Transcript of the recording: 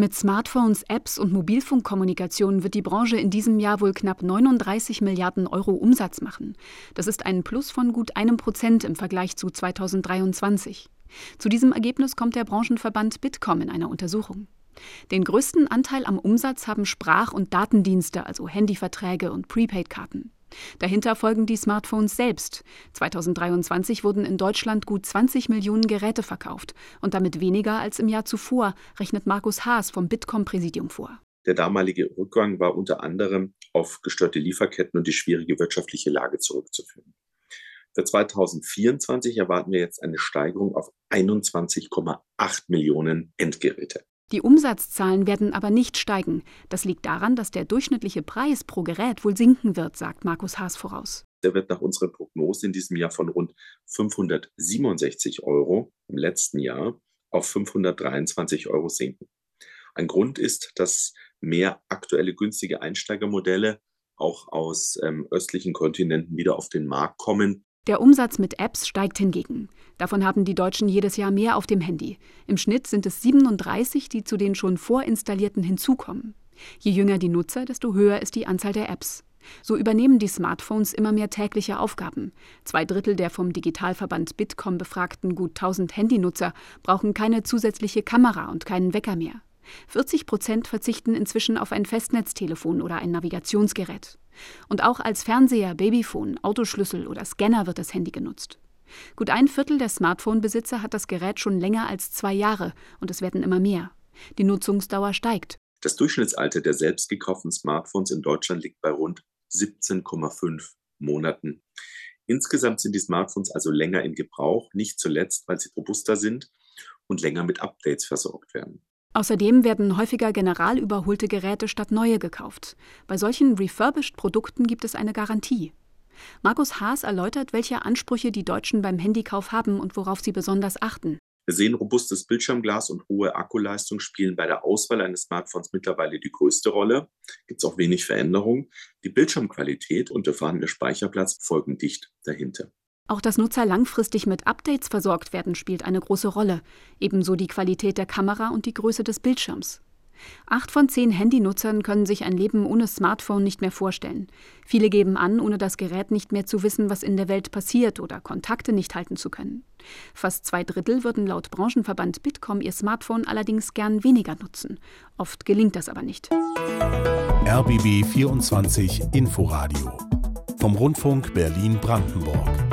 Mit Smartphones, Apps und Mobilfunkkommunikation wird die Branche in diesem Jahr wohl knapp 39 Milliarden Euro Umsatz machen. Das ist ein Plus von gut einem Prozent im Vergleich zu 2023. Zu diesem Ergebnis kommt der Branchenverband Bitkom in einer Untersuchung. Den größten Anteil am Umsatz haben Sprach- und Datendienste, also Handyverträge und Prepaid-Karten. Dahinter folgen die Smartphones selbst. 2023 wurden in Deutschland gut 20 Millionen Geräte verkauft und damit weniger als im Jahr zuvor, rechnet Markus Haas vom Bitkom-Präsidium vor. Der damalige Rückgang war unter anderem auf gestörte Lieferketten und die schwierige wirtschaftliche Lage zurückzuführen. Für 2024 erwarten wir jetzt eine Steigerung auf 21,8 Millionen Endgeräte. Die Umsatzzahlen werden aber nicht steigen. Das liegt daran, dass der durchschnittliche Preis pro Gerät wohl sinken wird, sagt Markus Haas voraus. Der wird nach unserer Prognose in diesem Jahr von rund 567 Euro im letzten Jahr auf 523 Euro sinken. Ein Grund ist, dass mehr aktuelle günstige Einsteigermodelle auch aus ähm, östlichen Kontinenten wieder auf den Markt kommen. Der Umsatz mit Apps steigt hingegen. Davon haben die Deutschen jedes Jahr mehr auf dem Handy. Im Schnitt sind es 37, die zu den schon vorinstallierten hinzukommen. Je jünger die Nutzer, desto höher ist die Anzahl der Apps. So übernehmen die Smartphones immer mehr tägliche Aufgaben. Zwei Drittel der vom Digitalverband Bitkom befragten gut 1000 Handynutzer brauchen keine zusätzliche Kamera und keinen Wecker mehr. 40 Prozent verzichten inzwischen auf ein Festnetztelefon oder ein Navigationsgerät. Und auch als Fernseher, Babyphone, Autoschlüssel oder Scanner wird das Handy genutzt. Gut ein Viertel der Smartphone-Besitzer hat das Gerät schon länger als zwei Jahre und es werden immer mehr. Die Nutzungsdauer steigt. Das Durchschnittsalter der selbst gekauften Smartphones in Deutschland liegt bei rund 17,5 Monaten. Insgesamt sind die Smartphones also länger in Gebrauch, nicht zuletzt, weil sie robuster sind und länger mit Updates versorgt werden. Außerdem werden häufiger general überholte Geräte statt neue gekauft. Bei solchen refurbished-Produkten gibt es eine Garantie. Markus Haas erläutert, welche Ansprüche die Deutschen beim Handykauf haben und worauf sie besonders achten. Wir sehen, robustes Bildschirmglas und hohe Akkuleistung spielen bei der Auswahl eines Smartphones mittlerweile die größte Rolle. Gibt es auch wenig Veränderung. Die Bildschirmqualität und der vorhandene Speicherplatz folgen dicht dahinter. Auch dass Nutzer langfristig mit Updates versorgt werden, spielt eine große Rolle. Ebenso die Qualität der Kamera und die Größe des Bildschirms. Acht von zehn Handynutzern können sich ein Leben ohne Smartphone nicht mehr vorstellen. Viele geben an, ohne das Gerät nicht mehr zu wissen, was in der Welt passiert oder Kontakte nicht halten zu können. Fast zwei Drittel würden laut Branchenverband Bitkom ihr Smartphone allerdings gern weniger nutzen. Oft gelingt das aber nicht. RBB 24 Inforadio vom Rundfunk Berlin-Brandenburg.